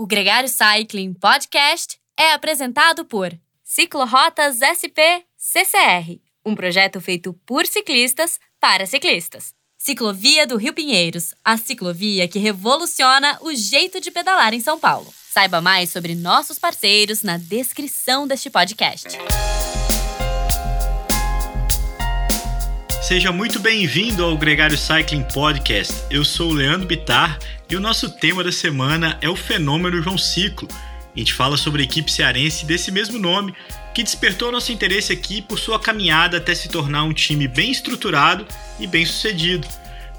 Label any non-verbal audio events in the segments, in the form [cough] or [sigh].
O Gregário Cycling Podcast é apresentado por Ciclorotas SP CCR, um projeto feito por ciclistas para ciclistas. Ciclovia do Rio Pinheiros, a ciclovia que revoluciona o jeito de pedalar em São Paulo. Saiba mais sobre nossos parceiros na descrição deste podcast. Seja muito bem-vindo ao Gregário Cycling Podcast. Eu sou o Leandro Bitar e o nosso tema da semana é o fenômeno João Ciclo. A gente fala sobre a equipe cearense desse mesmo nome, que despertou nosso interesse aqui por sua caminhada até se tornar um time bem estruturado e bem sucedido,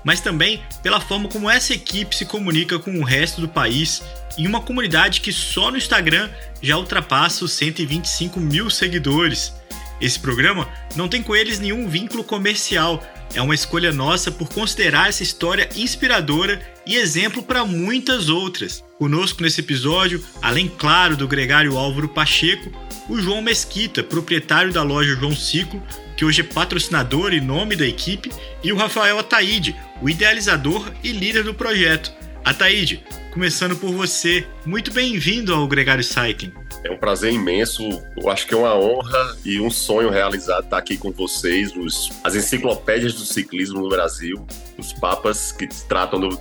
mas também pela forma como essa equipe se comunica com o resto do país em uma comunidade que só no Instagram já ultrapassa os 125 mil seguidores. Esse programa não tem com eles nenhum vínculo comercial, é uma escolha nossa por considerar essa história inspiradora e exemplo para muitas outras. Conosco nesse episódio, além claro do gregário Álvaro Pacheco, o João Mesquita, proprietário da loja João Ciclo, que hoje é patrocinador e nome da equipe, e o Rafael Ataíde, o idealizador e líder do projeto. Ataíde, começando por você, muito bem-vindo ao Gregário Cycling. É um prazer imenso, eu acho que é uma honra e um sonho realizado estar aqui com vocês, os, as enciclopédias do ciclismo no Brasil, os papas que tratam do,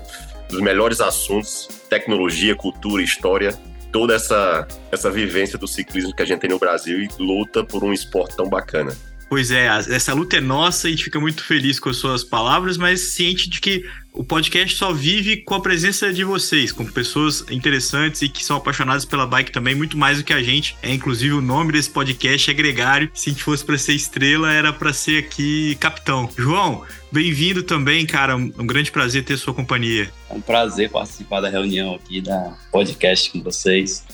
dos melhores assuntos, tecnologia, cultura, história, toda essa, essa vivência do ciclismo que a gente tem no Brasil e luta por um esporte tão bacana. Pois é, essa luta é nossa e a gente fica muito feliz com as suas palavras, mas ciente de que o podcast só vive com a presença de vocês, com pessoas interessantes e que são apaixonadas pela bike também, muito mais do que a gente. É inclusive o nome desse podcast é Gregário. Se a gente fosse para ser estrela, era para ser aqui capitão. João, bem-vindo também, cara. Um grande prazer ter sua companhia. É um prazer participar da reunião aqui da podcast com vocês.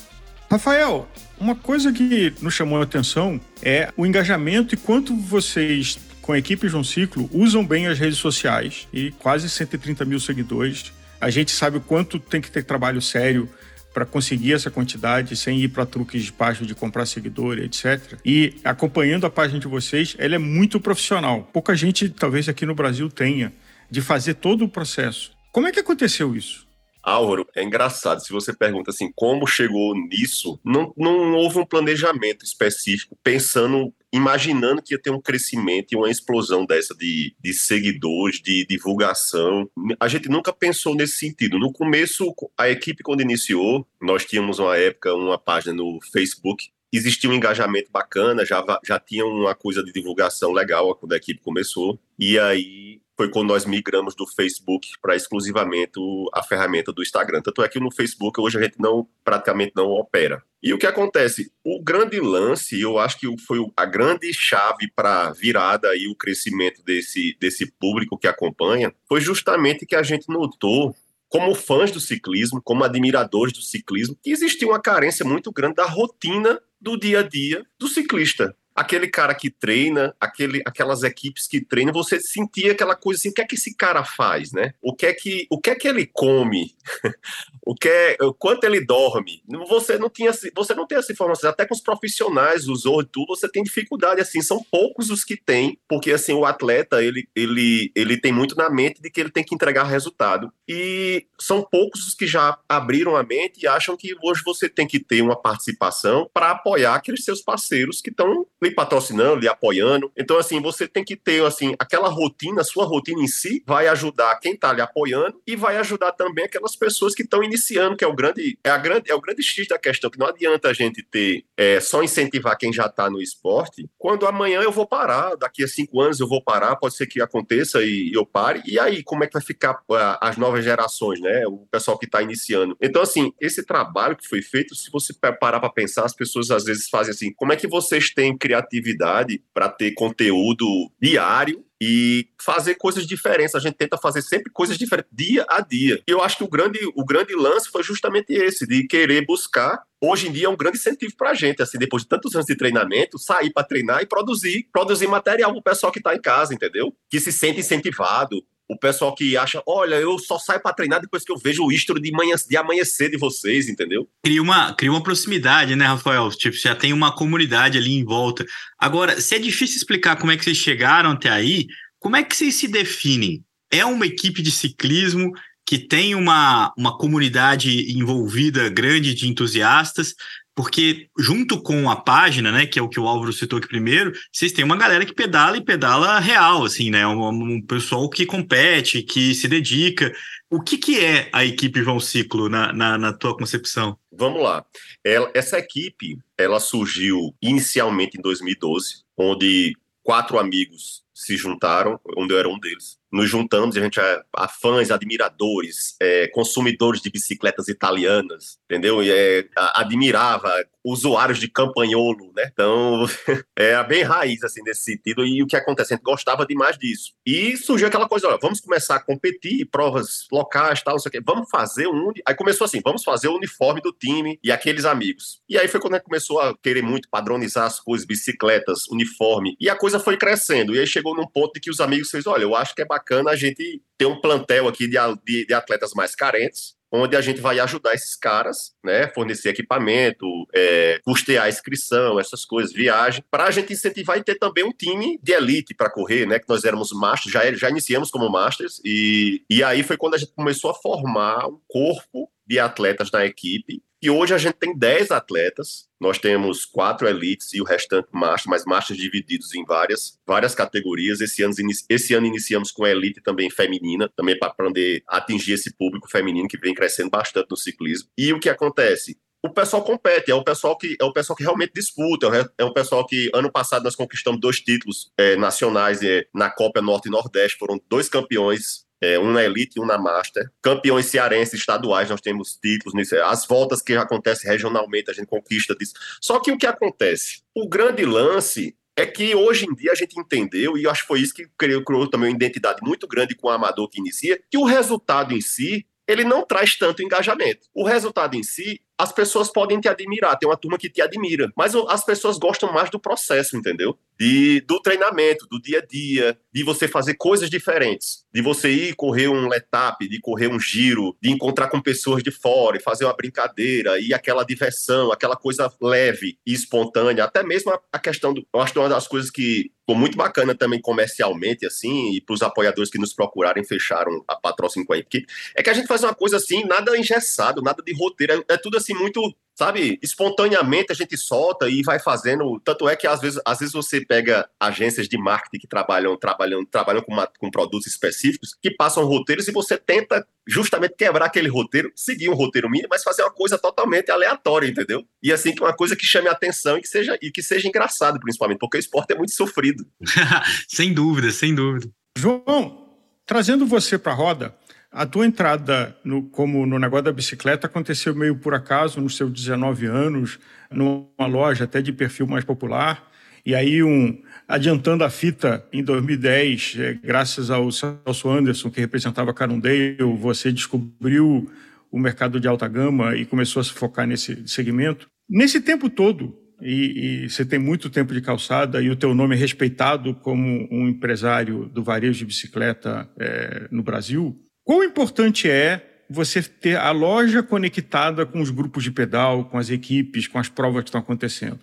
Rafael, uma coisa que nos chamou a atenção é o engajamento e quanto vocês, com a equipe João Ciclo, usam bem as redes sociais e quase 130 mil seguidores. A gente sabe o quanto tem que ter trabalho sério para conseguir essa quantidade sem ir para truques de página de comprar seguidor, etc. E acompanhando a página de vocês, ela é muito profissional. Pouca gente, talvez aqui no Brasil, tenha de fazer todo o processo. Como é que aconteceu isso? Álvaro, é engraçado, se você pergunta assim, como chegou nisso, não, não houve um planejamento específico, pensando, imaginando que ia ter um crescimento e uma explosão dessa de, de seguidores, de divulgação. A gente nunca pensou nesse sentido. No começo, a equipe, quando iniciou, nós tínhamos uma época, uma página no Facebook, existia um engajamento bacana, já, já tinha uma coisa de divulgação legal quando a equipe começou. E aí foi quando nós migramos do Facebook para exclusivamente a ferramenta do Instagram. Tanto é que no Facebook hoje a gente não praticamente não opera. E o que acontece? O grande lance, eu acho que foi a grande chave para virada e o crescimento desse, desse público que acompanha, foi justamente que a gente notou como fãs do ciclismo, como admiradores do ciclismo, que existia uma carência muito grande da rotina do dia a dia do ciclista aquele cara que treina, aquele, aquelas equipes que treinam, você sentia aquela coisa assim, o que é que esse cara faz, né? O que é que, o que, é que ele come? [laughs] o que é, quanto ele dorme? Você não tinha, você não tem essa informação, até com os profissionais, os tudo, você tem dificuldade assim, são poucos os que têm, porque assim, o atleta, ele, ele, ele tem muito na mente de que ele tem que entregar resultado. E são poucos os que já abriram a mente e acham que hoje você tem que ter uma participação para apoiar aqueles seus parceiros que estão lhe patrocinando, lhe apoiando. Então, assim, você tem que ter, assim, aquela rotina, sua rotina em si vai ajudar quem está lhe apoiando e vai ajudar também aquelas pessoas que estão iniciando, que é o grande, é a grande, é o grande X da questão, que não adianta a gente ter é, só incentivar quem já está no esporte, quando amanhã eu vou parar, daqui a cinco anos eu vou parar, pode ser que aconteça e, eu pare, e aí, como é que vai ficar as novas gerações, né? O pessoal que está iniciando. Então, assim, esse trabalho que foi feito, se você parar para pensar, as pessoas às vezes fazem assim, como é que vocês têm criado criatividade para ter conteúdo diário e fazer coisas diferentes. A gente tenta fazer sempre coisas diferentes, dia a dia. E eu acho que o grande, o grande lance foi justamente esse, de querer buscar. Hoje em dia é um grande incentivo para a gente, assim, depois de tantos anos de treinamento, sair para treinar e produzir, produzir material para o pessoal que está em casa, entendeu? Que se sente incentivado, o pessoal que acha, olha, eu só saio para treinar depois que eu vejo o istro de, manhã, de amanhecer de vocês, entendeu? Cria uma, cria uma proximidade, né, Rafael? Tipo, já tem uma comunidade ali em volta. Agora, se é difícil explicar como é que vocês chegaram até aí, como é que vocês se definem? É uma equipe de ciclismo? que tem uma, uma comunidade envolvida grande de entusiastas, porque junto com a página, né, que é o que o Álvaro citou aqui primeiro, vocês têm uma galera que pedala e pedala real, assim, né, um, um pessoal que compete, que se dedica. O que, que é a equipe João Ciclo na, na, na tua concepção? Vamos lá. Ela, essa equipe, ela surgiu inicialmente em 2012, onde quatro amigos se juntaram, onde eu era um deles nos juntamos, a gente é a fãs, admiradores, é, consumidores de bicicletas italianas, entendeu? E é, admirava usuários de campanholo, né? Então, [laughs] é bem raiz, assim, nesse sentido. E o que acontece? A gente gostava demais disso. E surgiu aquela coisa, olha, vamos começar a competir, provas locais, tal, não sei o quê. Vamos fazer um... Aí começou assim, vamos fazer o uniforme do time e aqueles amigos. E aí foi quando a gente começou a querer muito padronizar as coisas, bicicletas, uniforme. E a coisa foi crescendo. E aí chegou num ponto de que os amigos fez, olha, eu acho que é bacana a gente ter um plantel aqui de, de, de atletas mais carentes, onde a gente vai ajudar esses caras, né, fornecer equipamento, é, custear a inscrição, essas coisas, viagem, para a gente incentivar e ter também um time de elite para correr, né, que nós éramos masters, já, já iniciamos como masters, e, e aí foi quando a gente começou a formar um corpo de atletas na equipe, e hoje a gente tem 10 atletas, nós temos quatro elites e o restante master, mas masters divididos em várias, várias categorias. Esse ano, esse ano iniciamos com a elite também feminina, também para poder atingir esse público feminino que vem crescendo bastante no ciclismo. E o que acontece? o pessoal compete, é o pessoal que é o pessoal que realmente disputa, é o pessoal que ano passado nós conquistamos dois títulos é, nacionais é, na Copa Norte e Nordeste, foram dois campeões é, um na Elite e um na Master. Campeões cearenses estaduais, nós temos títulos nisso. As voltas que acontecem regionalmente, a gente conquista disso. Só que o que acontece? O grande lance é que hoje em dia a gente entendeu, e acho que foi isso que criou, criou também uma identidade muito grande com o amador que inicia, que o resultado em si, ele não traz tanto engajamento. O resultado em si, as pessoas podem te admirar, tem uma turma que te admira, mas as pessoas gostam mais do processo, entendeu? De, do treinamento, do dia a dia, de você fazer coisas diferentes, de você ir correr um letap, de correr um giro, de encontrar com pessoas de fora e fazer uma brincadeira e aquela diversão, aquela coisa leve e espontânea, até mesmo a, a questão do, eu acho que uma das coisas que ficou muito bacana também comercialmente assim e para os apoiadores que nos procurarem fecharam a patrocínio com a equipe, é que a gente faz uma coisa assim, nada engessado, nada de roteiro, é, é tudo assim muito sabe, espontaneamente a gente solta e vai fazendo. Tanto é que às vezes, às vezes você pega agências de marketing que trabalham, trabalham, trabalham com, uma, com produtos específicos, que passam roteiros e você tenta justamente quebrar aquele roteiro, seguir um roteiro mínimo, mas fazer uma coisa totalmente aleatória, entendeu? E assim que uma coisa que chame a atenção e que seja e que seja engraçado, principalmente, porque o esporte é muito sofrido. [laughs] sem dúvida, sem dúvida. João, trazendo você para a roda, a tua entrada no, como no negócio da bicicleta aconteceu meio por acaso, nos seus 19 anos, numa loja até de perfil mais popular. E aí, um, adiantando a fita, em 2010, é, graças ao Celso Anderson, que representava Carundale, você descobriu o mercado de alta gama e começou a se focar nesse segmento. Nesse tempo todo, e, e, você tem muito tempo de calçada e o teu nome é respeitado como um empresário do varejo de bicicleta é, no Brasil, Quão importante é você ter a loja conectada com os grupos de pedal, com as equipes, com as provas que estão acontecendo?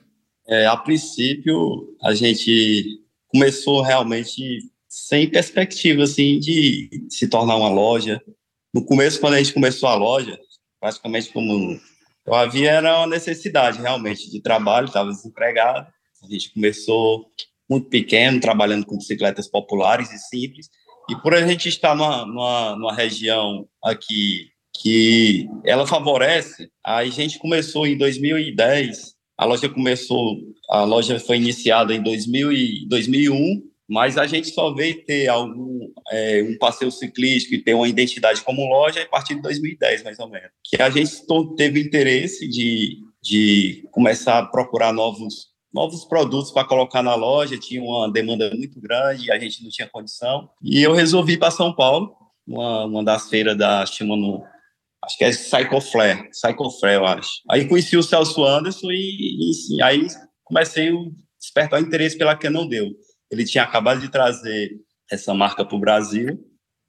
É, a princípio, a gente começou realmente sem perspectiva assim de se tornar uma loja. No começo, quando a gente começou a loja, praticamente como eu havia era uma necessidade realmente de trabalho, estava desempregado. A gente começou muito pequeno, trabalhando com bicicletas populares e simples. E por a gente estar numa, numa, numa região aqui que ela favorece, a gente começou em 2010, a loja começou, a loja foi iniciada em 2000 e 2001, mas a gente só veio ter algum é, um passeio ciclístico e ter uma identidade como loja a partir de 2010, mais ou menos. Que a gente teve interesse de, de começar a procurar novos novos produtos para colocar na loja, tinha uma demanda muito grande a gente não tinha condição. E eu resolvi para São Paulo, uma, uma das feiras da, chama no, acho que é Psychoflare, Psychoflare, eu acho. Aí conheci o Celso Anderson e, e, e aí comecei a despertar interesse pela deu Ele tinha acabado de trazer essa marca para o Brasil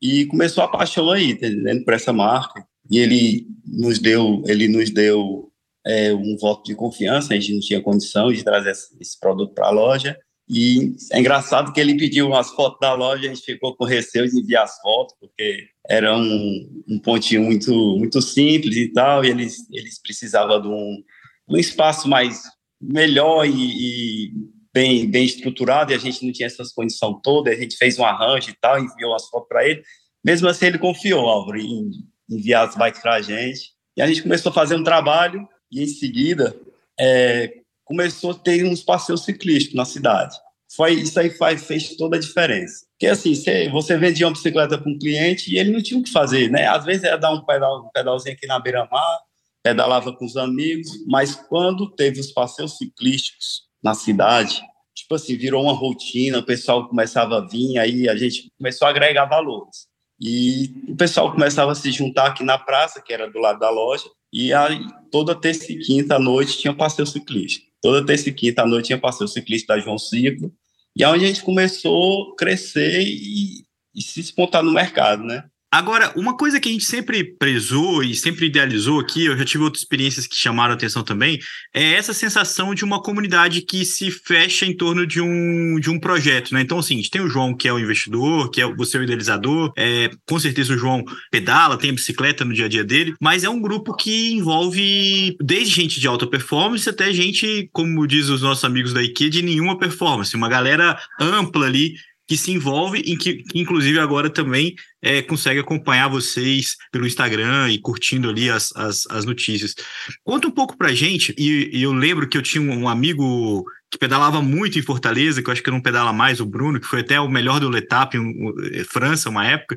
e começou a paixão aí, entendendo, por essa marca. E ele nos deu, ele nos deu é, um voto de confiança, a gente não tinha condição de trazer esse produto para a loja. E é engraçado que ele pediu umas fotos da loja, a gente ficou com receio de enviar as fotos, porque era um, um pontinho muito, muito simples e tal, e eles, eles precisavam de um, um espaço mais melhor e, e bem, bem estruturado, e a gente não tinha essas condições todas, a gente fez um arranjo e tal, enviou as fotos para ele. Mesmo assim, ele confiou, Álvaro, em enviar as bikes para a gente. E a gente começou a fazer um trabalho, e em seguida é, começou a ter uns passeios ciclísticos na cidade. Foi, isso aí faz, fez toda a diferença. Porque assim, você, você vendia uma bicicleta para um cliente e ele não tinha o que fazer, né? Às vezes era dar um, pedal, um pedalzinho aqui na beira-mar, pedalava com os amigos, mas quando teve os passeios ciclísticos na cidade, tipo assim, virou uma rotina, o pessoal começava a vir, aí a gente começou a agregar valores. E o pessoal começava a se juntar aqui na praça, que era do lado da loja, e aí toda terça e quinta à noite tinha passeio ciclista. Toda terça e quinta à noite tinha passeio ciclista da João Ciclo, e aí a gente começou a crescer e, e se espontar no mercado, né? Agora, uma coisa que a gente sempre prezou e sempre idealizou aqui, eu já tive outras experiências que chamaram atenção também, é essa sensação de uma comunidade que se fecha em torno de um, de um projeto, né? Então, assim, tem o João, que é o investidor, que é você é o idealizador, é, com certeza o João pedala, tem a bicicleta no dia a dia dele, mas é um grupo que envolve desde gente de alta performance até gente, como diz os nossos amigos da IKEA, de nenhuma performance, uma galera ampla ali que se envolve e que, inclusive, agora também é, consegue acompanhar vocês pelo Instagram e curtindo ali as, as, as notícias. Conta um pouco pra gente, e, e, eu lembro que eu tinha um amigo que pedalava muito em Fortaleza, que eu acho que não pedala mais, o Bruno, que foi até o melhor do Letap em França, uma época.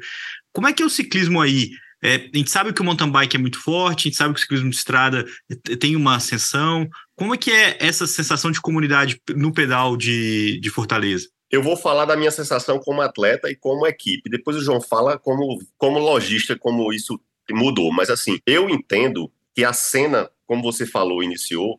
Como é que é o ciclismo aí? É, a gente sabe que o mountain bike é muito forte, a gente sabe que o ciclismo de estrada tem uma ascensão. Como é que é essa sensação de comunidade no pedal de, de Fortaleza? Eu vou falar da minha sensação como atleta e como equipe. Depois o João fala como, como lojista, como isso mudou. Mas assim, eu entendo que a cena, como você falou, iniciou,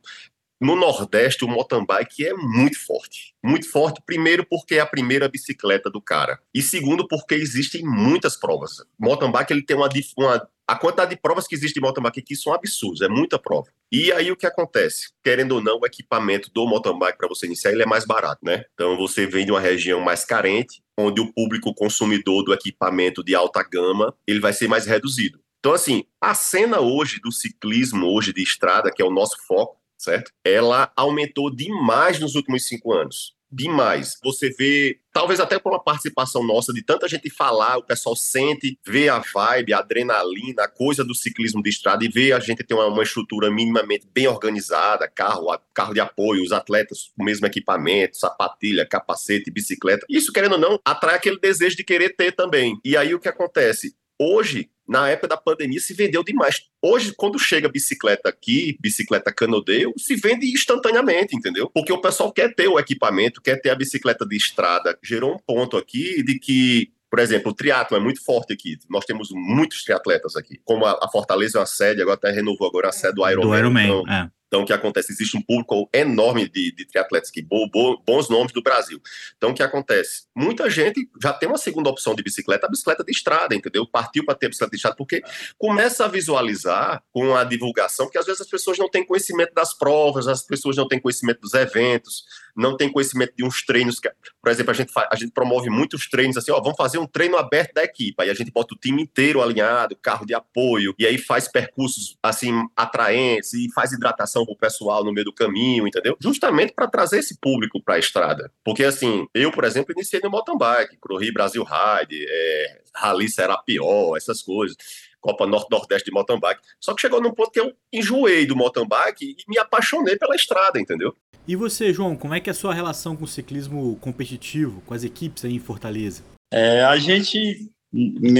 no Nordeste, o mountain bike é muito forte. Muito forte, primeiro, porque é a primeira bicicleta do cara. E segundo, porque existem muitas provas. O mountain bike ele tem uma, uma. A quantidade de provas que existe de mountain bike aqui são absurdas, é muita prova. E aí o que acontece? Querendo ou não, o equipamento do mountain bike para você iniciar ele é mais barato, né? Então você vem de uma região mais carente, onde o público consumidor do equipamento de alta gama ele vai ser mais reduzido. Então, assim, a cena hoje do ciclismo, hoje de estrada, que é o nosso foco, certo? Ela aumentou demais nos últimos cinco anos. Demais. Você vê, talvez até uma participação nossa de tanta gente falar, o pessoal sente, vê a vibe, a adrenalina, a coisa do ciclismo de estrada e vê a gente ter uma, uma estrutura minimamente bem organizada, carro, carro de apoio, os atletas o mesmo equipamento, sapatilha, capacete, bicicleta. Isso, querendo ou não, atrai aquele desejo de querer ter também. E aí o que acontece? Hoje, na época da pandemia, se vendeu demais. Hoje, quando chega bicicleta aqui, bicicleta canodeio, se vende instantaneamente, entendeu? Porque o pessoal quer ter o equipamento, quer ter a bicicleta de estrada. Gerou um ponto aqui de que por exemplo, o triatlo é muito forte aqui. Nós temos muitos triatletas aqui. Como a, Fortaleza é uma sede, agora até renovou agora a sede do Ironman. Do Ironman, então, é. Então, o que acontece? Existe um público enorme de, de triatletas aqui, bo, bo, bons nomes do Brasil. Então, o que acontece? Muita gente já tem uma segunda opção de bicicleta, a bicicleta de estrada, entendeu? Partiu para ter a bicicleta de estrada, porque começa a visualizar com a divulgação, que às vezes as pessoas não têm conhecimento das provas, as pessoas não têm conhecimento dos eventos, não têm conhecimento de uns treinos. Que, por exemplo, a gente, a gente promove muitos treinos assim, ó, vamos fazer um treino aberto da equipe. Aí a gente bota o time inteiro alinhado, carro de apoio, e aí faz percursos assim atraentes e faz hidratação para o pessoal no meio do caminho, entendeu? Justamente para trazer esse público para a estrada. Porque, assim, eu, por exemplo, iniciei no mountain bike, corri Brasil Ride, é, Rally Serapió, essas coisas. Copa Norte-Nordeste de mountain bike. Só que chegou num ponto que eu enjoei do mountain bike e me apaixonei pela estrada, entendeu? E você, João, como é que é a sua relação com o ciclismo competitivo, com as equipes aí em Fortaleza? É, a gente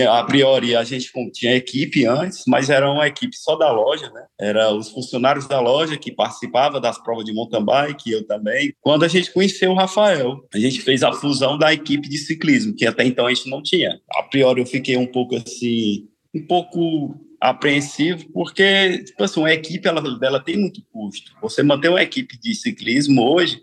a priori a gente tinha equipe antes, mas era uma equipe só da loja, né? Era os funcionários da loja que participavam das provas de mountain bike, eu também. Quando a gente conheceu o Rafael, a gente fez a fusão da equipe de ciclismo, que até então a gente não tinha. A priori eu fiquei um pouco assim, um pouco apreensivo, porque, tipo assim, uma equipe, ela, ela tem muito custo. Você manter uma equipe de ciclismo hoje,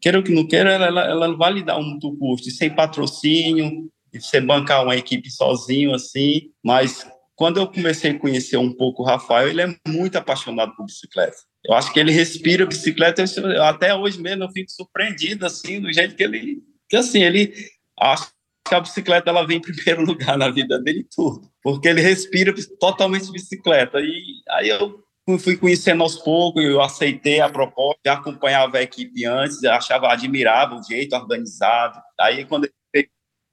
queira ou que não queira, ela, ela vai lhe dar muito custo, sem patrocínio, e você bancar uma equipe sozinho assim, mas quando eu comecei a conhecer um pouco o Rafael, ele é muito apaixonado por bicicleta. Eu acho que ele respira bicicleta. Eu, até hoje mesmo eu fico surpreendido assim do jeito que ele, que assim ele acho que a bicicleta ela vem em primeiro [laughs] lugar na vida dele tudo, porque ele respira totalmente bicicleta. E aí eu fui conhecendo aos poucos, eu aceitei a proposta, já acompanhava a equipe antes, achava admirável o jeito organizado. Aí quando ele fez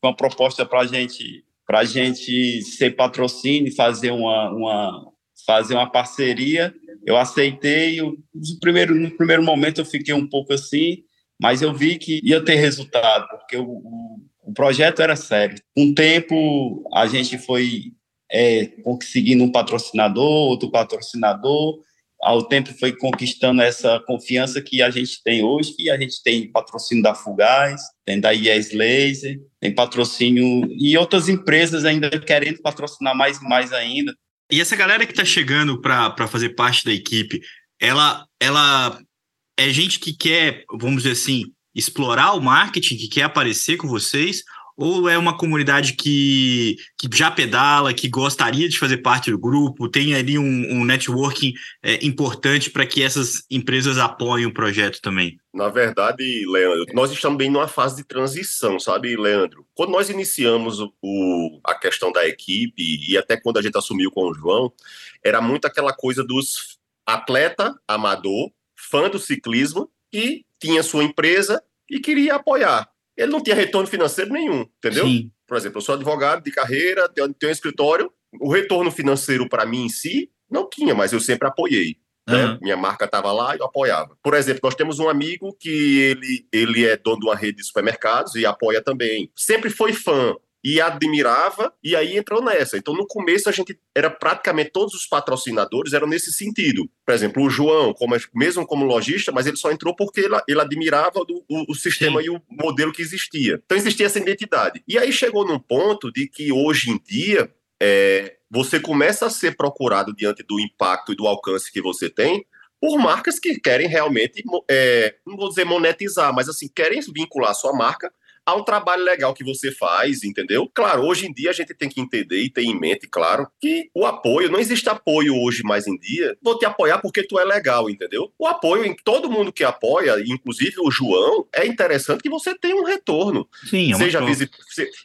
uma proposta para gente para gente ser patrocínio, fazer uma, uma fazer uma parceria, eu aceitei. No primeiro no primeiro momento eu fiquei um pouco assim, mas eu vi que ia ter resultado, porque o, o, o projeto era sério. O tempo, a gente foi é, conseguindo um patrocinador, outro patrocinador, ao tempo foi conquistando essa confiança que a gente tem hoje, que a gente tem patrocínio da Fugaz, tem da Yes Laser, tem patrocínio e outras empresas ainda querendo patrocinar mais e mais ainda. E essa galera que está chegando para fazer parte da equipe, ela, ela é gente que quer, vamos dizer assim, explorar o marketing, que quer aparecer com vocês, ou é uma comunidade que, que já pedala, que gostaria de fazer parte do grupo, tem ali um, um networking é, importante para que essas empresas apoiem o projeto também? Na verdade, Leandro, nós estamos bem numa fase de transição, sabe, Leandro? Quando nós iniciamos o, a questão da equipe e até quando a gente assumiu com o João, era muito aquela coisa dos atleta amador, fã do ciclismo, que tinha sua empresa e queria apoiar ele não tinha retorno financeiro nenhum, entendeu? Sim. Por exemplo, eu sou advogado de carreira, tenho, tenho um escritório, o retorno financeiro para mim em si não tinha, mas eu sempre apoiei. Né? Minha marca estava lá e eu apoiava. Por exemplo, nós temos um amigo que ele, ele é dono de uma rede de supermercados e apoia também. Sempre foi fã e admirava, e aí entrou nessa. Então, no começo, a gente era praticamente todos os patrocinadores eram nesse sentido. Por exemplo, o João, como, mesmo como lojista, mas ele só entrou porque ele, ele admirava do, o, o, sistema Sim. e o modelo que existia. Então, existia essa identidade. E aí chegou num ponto de que hoje em dia. É, você começa a ser procurado diante do impacto e do alcance que você tem por marcas que querem realmente, é, não vou dizer monetizar, mas assim, querem vincular sua marca há um trabalho legal que você faz, entendeu? Claro, hoje em dia a gente tem que entender e ter em mente, claro, que o apoio, não existe apoio hoje mais em dia, vou te apoiar porque tu é legal, entendeu? O apoio em todo mundo que apoia, inclusive o João, é interessante que você tenha um retorno. Sim, é seja, visi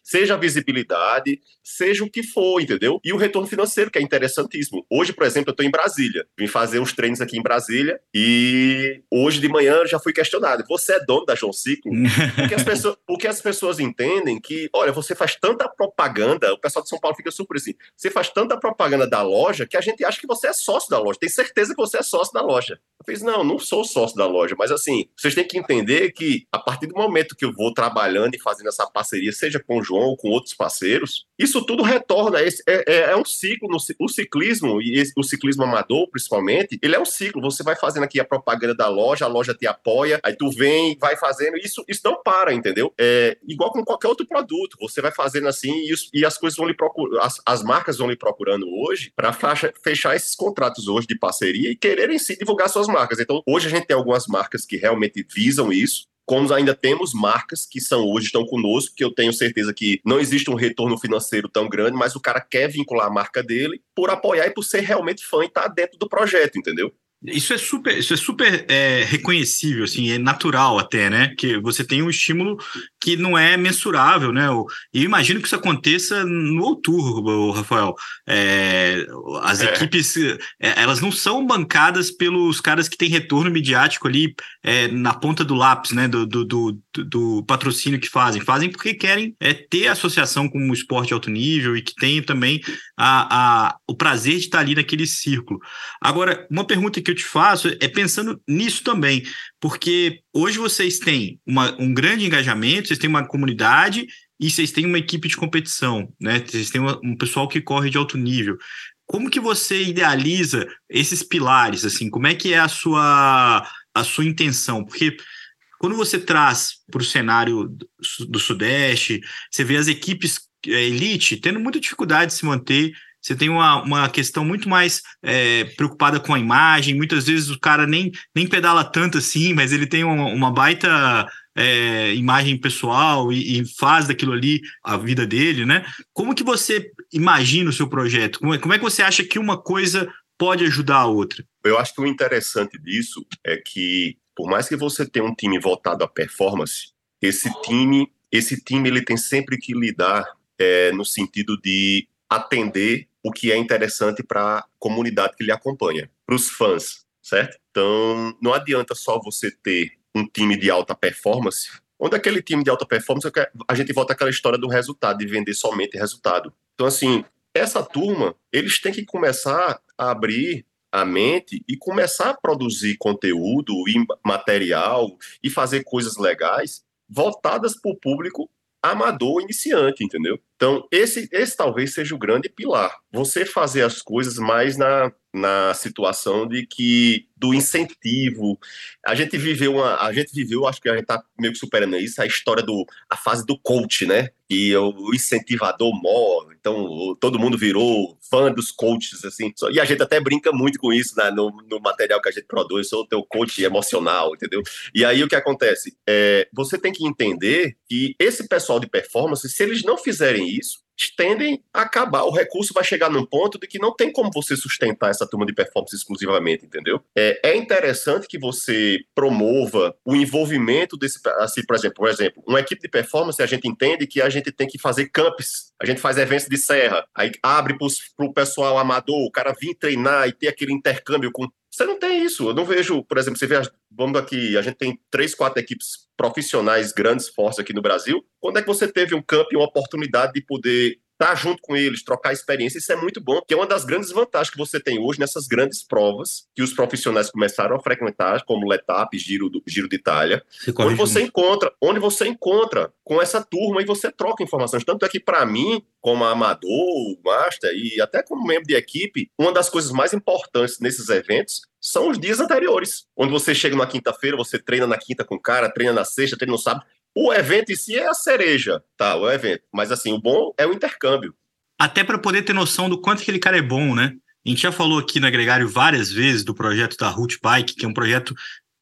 seja visibilidade, seja o que for, entendeu? E o retorno financeiro, que é interessantíssimo. Hoje, por exemplo, eu estou em Brasília, vim fazer uns treinos aqui em Brasília e hoje de manhã já fui questionado: você é dono da João Ciclo? [laughs] Porque as pessoas. Porque as pessoas entendem que, olha, você faz tanta propaganda, o pessoal de São Paulo fica surpreso assim, você faz tanta propaganda da loja que a gente acha que você é sócio da loja, tem certeza que você é sócio da loja. Eu fiz, não, não sou sócio da loja, mas assim, vocês têm que entender que a partir do momento que eu vou trabalhando e fazendo essa parceria, seja com o João ou com outros parceiros, isso tudo retorna, é, é, é um ciclo, no, o ciclismo, e esse, o ciclismo amador, principalmente, ele é um ciclo, você vai fazendo aqui a propaganda da loja, a loja te apoia, aí tu vem, vai fazendo, isso, isso não para, entendeu? É, é, igual com qualquer outro produto. Você vai fazendo assim e, os, e as coisas vão lhe as, as marcas vão lhe procurando hoje para fechar esses contratos hoje de parceria e quererem se divulgar suas marcas. Então, hoje a gente tem algumas marcas que realmente visam isso, como ainda temos marcas que são hoje estão conosco, que eu tenho certeza que não existe um retorno financeiro tão grande, mas o cara quer vincular a marca dele por apoiar e por ser realmente fã e estar tá dentro do projeto, entendeu? Isso é super, isso é super é, reconhecível, assim, é natural até, né? Que você tem um estímulo que não é mensurável, né? E imagino que isso aconteça no outubro, Rafael. É, as é. equipes, é, elas não são bancadas pelos caras que têm retorno midiático ali é, na ponta do lápis, né? Do, do, do, do, patrocínio que fazem. Fazem porque querem é, ter associação com o esporte alto nível e que tenham também a, a, o prazer de estar ali naquele círculo. Agora, uma pergunta que eu te faço é pensando nisso também, porque hoje vocês têm uma, um grande engajamento, vocês têm uma comunidade e vocês têm uma equipe de competição, né? Vocês têm uma, um pessoal que corre de alto nível. Como que você idealiza esses pilares, assim? Como é que é a sua, a sua intenção? Porque quando você traz para o cenário do Sudeste, você vê as equipes é, elite tendo muita dificuldade de se manter você tem uma, uma questão muito mais é, preocupada com a imagem. Muitas vezes o cara nem, nem pedala tanto assim, mas ele tem uma, uma baita é, imagem pessoal e, e, faz daquilo ali a vida dele, né? Como que você imagina o seu projeto? Como é, como é que você acha que uma coisa pode ajudar a outra? Eu acho que o interessante disso é que, por mais que você tenha um time voltado à performance, esse time, esse time ele tem sempre que lidar é, no sentido de atender o que é interessante para a comunidade que lhe acompanha, para os fãs, certo? Então, não adianta só você ter um time de alta performance, onde aquele time de alta performance, a gente volta àquela história do resultado, de vender somente resultado. Então, assim, essa turma, eles têm que começar a abrir a mente e começar a produzir conteúdo e material e fazer coisas legais voltadas para o público amador iniciante, entendeu? Então, esse, esse talvez seja o grande pilar. Você fazer as coisas mais na, na situação de que do incentivo. A gente viveu uma, a gente viveu, acho que a gente tá meio que superando isso, a história do a fase do coach, né? E o incentivador mor, então todo mundo virou fã dos coaches assim. E a gente até brinca muito com isso né, no, no material que a gente produz, sou o teu coach emocional, entendeu? E aí o que acontece? É, você tem que entender que esse pessoal de performance, se eles não fizerem isso, tendem a acabar. O recurso vai chegar num ponto de que não tem como você sustentar essa turma de performance exclusivamente, entendeu? É, é interessante que você promova o envolvimento desse, assim, por exemplo, por exemplo, uma equipe de performance, a gente entende que a gente tem que fazer camps, a gente faz eventos de serra, aí abre para o pessoal amador, o cara vir treinar e ter aquele intercâmbio com você não tem isso. Eu não vejo, por exemplo, você vê, vamos aqui, a gente tem três, quatro equipes profissionais grandes, fortes aqui no Brasil. Quando é que você teve um campo e uma oportunidade de poder estar junto com eles, trocar experiência, isso é muito bom, que é uma das grandes vantagens que você tem hoje nessas grandes provas que os profissionais começaram a frequentar, como Letap, Giro, do, Giro de Itália, onde você muito. encontra, onde você encontra com essa turma e você troca informações. Tanto é que, para mim, como amador, master e até como membro de equipe, uma das coisas mais importantes nesses eventos são os dias anteriores, onde você chega na quinta-feira, você treina na quinta com o cara, treina na sexta, treina no sábado, o evento em si é a cereja, tá? O evento. Mas assim, o bom é o intercâmbio. Até para poder ter noção do quanto aquele cara é bom, né? A gente já falou aqui na Gregário várias vezes do projeto da Root Bike, que é um projeto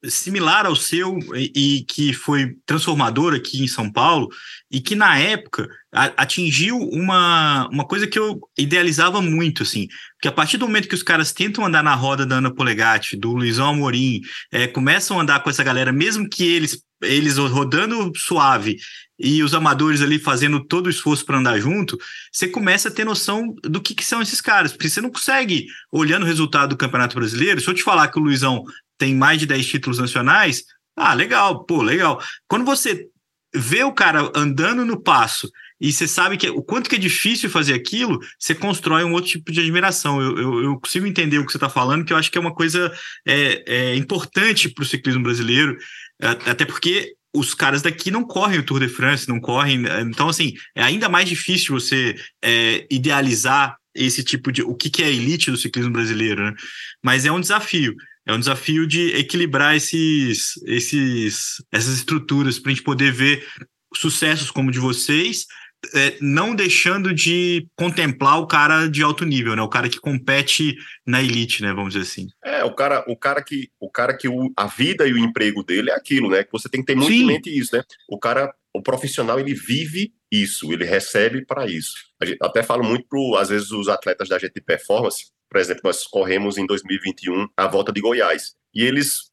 similar ao seu e, e, que foi transformador aqui em São Paulo e que na época a, atingiu uma, uma coisa que eu idealizava muito, assim, que a partir do momento que os caras tentam andar na roda da Ana Polegatti, do Luizão Amorim, é, começam a andar com essa galera, mesmo que eles eles rodando suave e os amadores ali fazendo todo o esforço para andar junto, você começa a ter noção do que, que, são esses caras, porque você não consegue, olhando o resultado do Campeonato Brasileiro, se eu te falar que o Luizão tem mais de 10 títulos nacionais, ah, legal, pô, legal. Quando você vê o cara andando no passo e você sabe que o quanto que é difícil fazer aquilo, você constrói um outro tipo de admiração. Eu, eu, eu consigo entender o que você está falando, que eu acho que é uma coisa é, é importante para o ciclismo brasileiro. Até porque os caras daqui não correm o Tour de France, não correm. Então, assim, é ainda mais difícil você é, idealizar esse tipo de. o que, que é a elite do ciclismo brasileiro, né? Mas é um desafio. É um desafio de equilibrar esses, esses, essas estruturas para a gente poder ver sucessos como o de vocês, é, não deixando de contemplar o cara de alto nível, né? O cara que compete na elite, né? Vamos dizer assim. É, o cara, o cara que, o cara que o, a vida e o emprego dele é aquilo, né? Que você tem que ter muito Sim. em mente isso, né? O cara, o profissional, ele vive isso, ele recebe para isso. A gente até falo muito pro, às vezes, os atletas da gente de performance, por exemplo, nós corremos em 2021 a volta de Goiás. E eles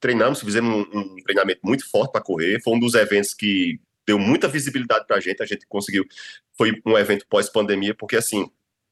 treinamos, fizemos um, um treinamento muito forte para correr. Foi um dos eventos que deu muita visibilidade para a gente, a gente conseguiu, foi um evento pós-pandemia, porque assim,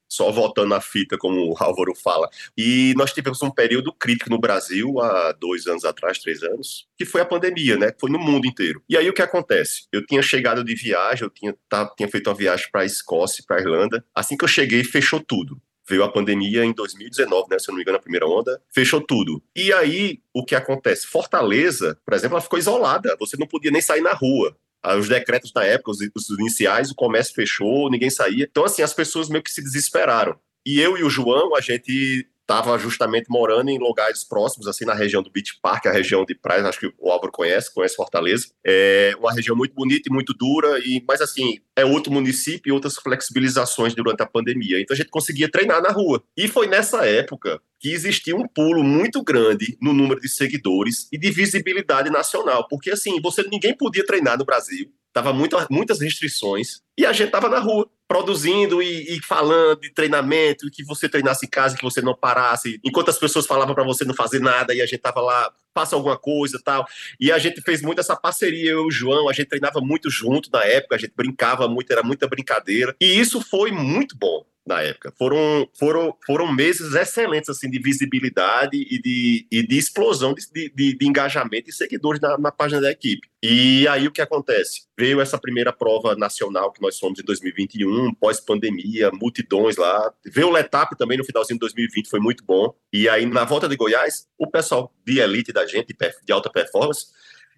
só voltando à fita, como o Álvaro fala, e nós tivemos um período crítico no Brasil, há dois anos atrás, três anos, que foi a pandemia, né, foi no mundo inteiro. E aí o que acontece? Eu tinha chegado de viagem, eu tinha, tá, tinha feito uma viagem para a Escócia, para a Irlanda, assim que eu cheguei, fechou tudo veio a pandemia em 2019, né? Se eu não me engano, a primeira onda, fechou tudo. E aí, o que acontece? Fortaleza, por exemplo, ela ficou isolada. Você não podia nem sair na rua. Ah, os decretos da época, os, os iniciais, o comércio fechou, ninguém saía. Então, assim, as pessoas meio que se desesperaram. E eu e o João, a gente estava justamente morando em lugares próximos, assim, na região do Beach Park, a região de praias, acho que o Álvaro conhece, conhece Fortaleza. É uma região muito bonita e muito dura, e mas assim, é outro município e outras flexibilizações durante a pandemia. Então a gente conseguia treinar na rua. E foi nessa época que existia um pulo muito grande no número de seguidores e de visibilidade nacional, porque assim, você ninguém podia treinar no Brasil, tava muito, muitas restrições e a gente tava na rua produzindo e, e, falando de treinamento, que você treinasse em casa, que você não parasse, enquanto as pessoas falavam para você não fazer nada e a gente tava lá, faça alguma coisa tal. E a gente fez muito essa parceria, eu e o João, a gente treinava muito junto na época, a gente brincava muito, era muita brincadeira. E isso foi muito bom na época. Foram, foram, foram meses excelentes assim de visibilidade e de, e de explosão de, de, de engajamento e seguidores na, na, página da equipe. E aí o que acontece? Veio essa primeira prova nacional que nós fomos em 2021, pós-pandemia, multidões lá. Veio o Letap também no finalzinho de 2020, foi muito bom. E aí na volta de Goiás, o pessoal de elite da gente, de alta performance,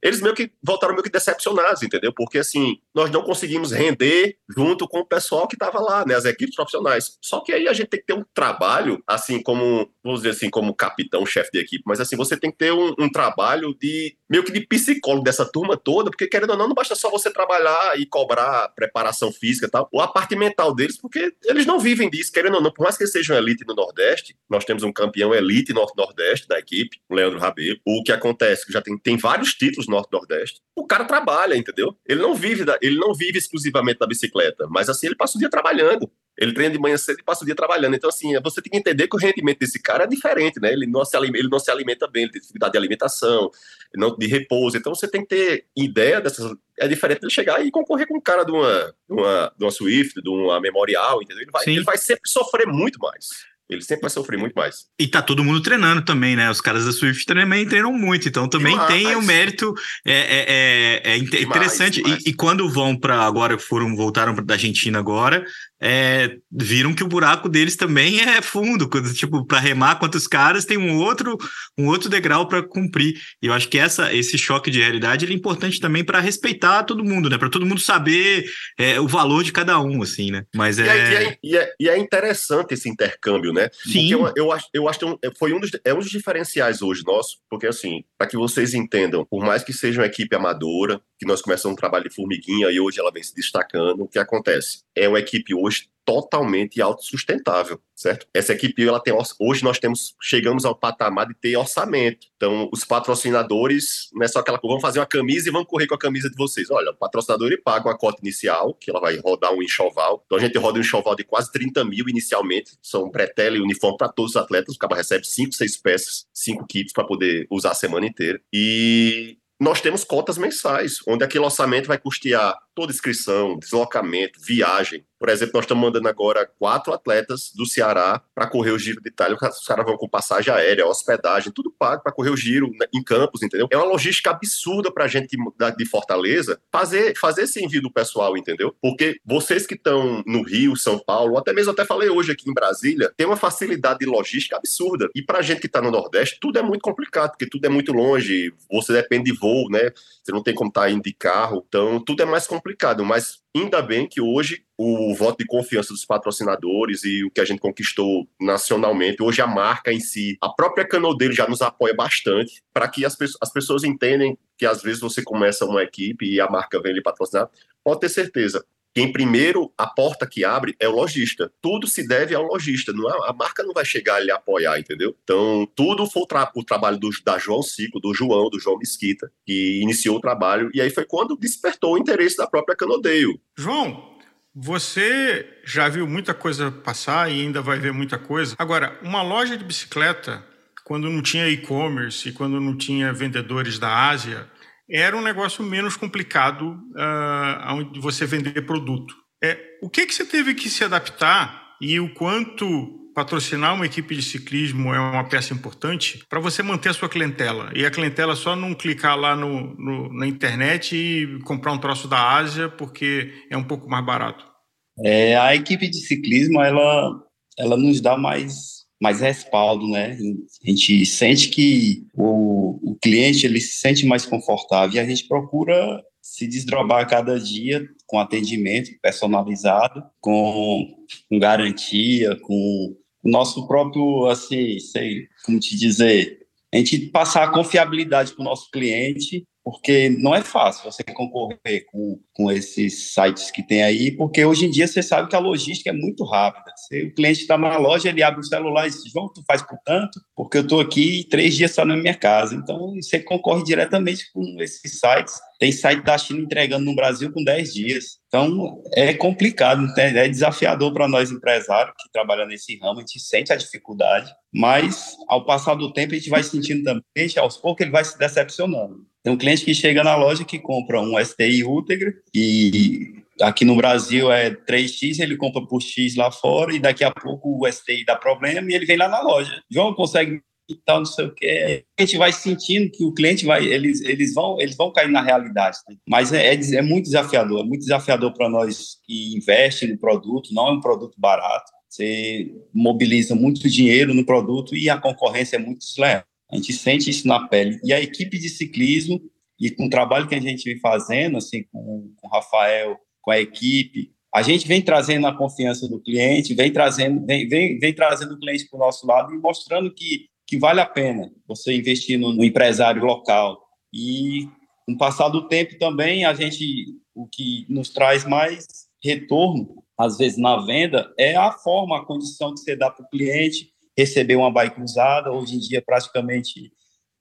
eles meio que voltaram meio que decepcionados, entendeu? Porque assim, nós não conseguimos render junto com o pessoal que estava lá, né, as equipes profissionais. Só que aí a gente tem que ter um trabalho, assim como, vamos dizer assim, como capitão, chefe de equipe, mas assim, você tem que ter um, um, trabalho de meio que de psicólogo dessa turma toda, porque querendo ou não, não basta só você trabalhar e cobrar preparação física e tal, ou a parte mental deles, porque eles não vivem disso, querendo ou não, por mais que eles sejam elite no Nordeste, nós temos um campeão elite no Nordeste da equipe, o Leandro Rabelo. O que acontece, já tem, tem vários títulos Norte-Nordeste. O cara trabalha, entendeu? Ele não vive da, ele não vive exclusivamente da bicicleta, mas assim ele passa o dia trabalhando. Ele treina de manhã cedo e passa o dia trabalhando. Então, assim, você tem que entender que o rendimento desse cara é diferente, né? Ele não se, ele não se alimenta bem, ele tem dificuldade de alimentação, não, de repouso. Então, você tem que ter ideia dessas. É diferente ele chegar e concorrer com um cara de uma, de uma, de uma Swift, de uma Memorial, entendeu? Ele vai, ele vai sempre sofrer muito mais ele sempre vai sofrer muito mais. E tá todo mundo treinando também, né? Os caras da Swift também treinam muito, então também demais. tem o mérito é, é, é, é interessante. Demais, demais. E, e, quando vão para agora, foram voltaram da Argentina agora, é, viram que o buraco deles também é fundo, quando, tipo, para remar quantos caras tem um outro um outro degrau para cumprir. E eu acho que essa esse choque de realidade é importante também para respeitar todo mundo, né? Para todo mundo saber é, o valor de cada um, assim, né? Mas é... E, é, e, é, e é interessante esse intercâmbio, né? Sim. Porque eu, eu acho, eu acho que é foi um dos, é um dos diferenciais hoje nosso, porque assim, para que vocês entendam, por mais que seja uma equipe amadora, que nós começamos um trabalho de formiguinha e hoje ela vem se destacando, o que acontece? É uma equipe hoje totalmente autossustentável, certo? Essa equipe, ela tem, hoje nós temos, chegamos ao patamar de ter orçamento. Então, os patrocinadores, não é só aquela coisa, vamos fazer uma camisa e vamos correr com a camisa de vocês. Olha, o patrocinador ele paga uma cota inicial, que ela vai rodar um enxoval. Então, a gente roda um enxoval de quase 30 mil inicialmente, são bretela e uniforme para todos os atletas. O cara recebe 5, 6 peças, 5 kits para poder usar a semana inteira. E nós temos cotas mensais, onde aquele orçamento vai custear toda inscrição, deslocamento, viagem. Por exemplo, nós estamos mandando agora quatro atletas do Ceará para correr o Giro de Itália. Os caras vão com passagem aérea, hospedagem, tudo pago para correr o Giro em campos, entendeu? É uma logística absurda para a gente de Fortaleza fazer, fazer esse envio do pessoal, entendeu? Porque vocês que estão no Rio, São Paulo, até mesmo até falei hoje aqui em Brasília, tem uma facilidade de logística absurda. E para a gente que está no Nordeste, tudo é muito complicado, porque tudo é muito longe, você depende de voo, né? Você não tem como estar tá indo de carro, então tudo é mais complicado complicado, mas ainda bem que hoje o voto de confiança dos patrocinadores e o que a gente conquistou nacionalmente, hoje a marca em si, a própria dele já nos apoia bastante para que as, as pessoas entendem que às vezes você começa uma equipe e a marca vem lhe patrocinar, pode ter certeza quem primeiro, a porta que abre é o lojista. Tudo se deve ao lojista. Não é, a marca não vai chegar e lhe apoiar, entendeu? Então, tudo foi o, tra o trabalho do, da João Cico, do João, do João Mesquita, que iniciou o trabalho. E aí foi quando despertou o interesse da própria Canodeio. João, você já viu muita coisa passar e ainda vai ver muita coisa. Agora, uma loja de bicicleta, quando não tinha e-commerce e quando não tinha vendedores da Ásia, era um negócio menos complicado uh, você vender produto. É, o que, que você teve que se adaptar e o quanto patrocinar uma equipe de ciclismo é uma peça importante para você manter a sua clientela. E a clientela só não clicar lá no, no, na internet e comprar um troço da Ásia porque é um pouco mais barato. É, a equipe de ciclismo, ela, ela nos dá mais mais respaldo, né? A gente sente que o, o cliente ele se sente mais confortável e a gente procura se desdobrar cada dia com atendimento personalizado, com, com garantia, com o nosso próprio, assim, sei como te dizer, a gente passar a confiabilidade para o nosso cliente porque não é fácil você concorrer com, com esses sites que tem aí, porque hoje em dia você sabe que a logística é muito rápida. O cliente está na loja, ele abre o celular e diz, João, tu faz por tanto? Porque eu estou aqui três dias só na minha casa. Então, você concorre diretamente com esses sites. Tem site da China entregando no Brasil com 10 dias. Então, é complicado, é desafiador para nós empresários que trabalham nesse ramo, a gente sente a dificuldade, mas ao passar do tempo a gente vai sentindo também, aos poucos ele vai se decepcionando. Tem um cliente que chega na loja que compra um STI Ultegra e aqui no Brasil é 3x, ele compra por X lá fora e daqui a pouco o STI dá problema e ele vem lá na loja. João, consegue tal, não sei o que. A gente vai sentindo que o cliente vai, eles, eles vão, eles vão cair na realidade. Né? Mas é, é, é, muito desafiador, é muito desafiador para nós que investem no produto. Não é um produto barato. Você mobiliza muito dinheiro no produto e a concorrência é muito desleal. A gente sente isso na pele. E a equipe de ciclismo, e com o trabalho que a gente vem fazendo, assim, com, com o Rafael, com a equipe, a gente vem trazendo a confiança do cliente, vem trazendo, vem, vem, vem trazendo o cliente para o nosso lado e mostrando que, que vale a pena você investir no, no empresário local. E com o passar do tempo também, a gente, o que nos traz mais retorno, às vezes na venda, é a forma, a condição que você dá para o cliente, receber uma bike usada. Hoje em dia, praticamente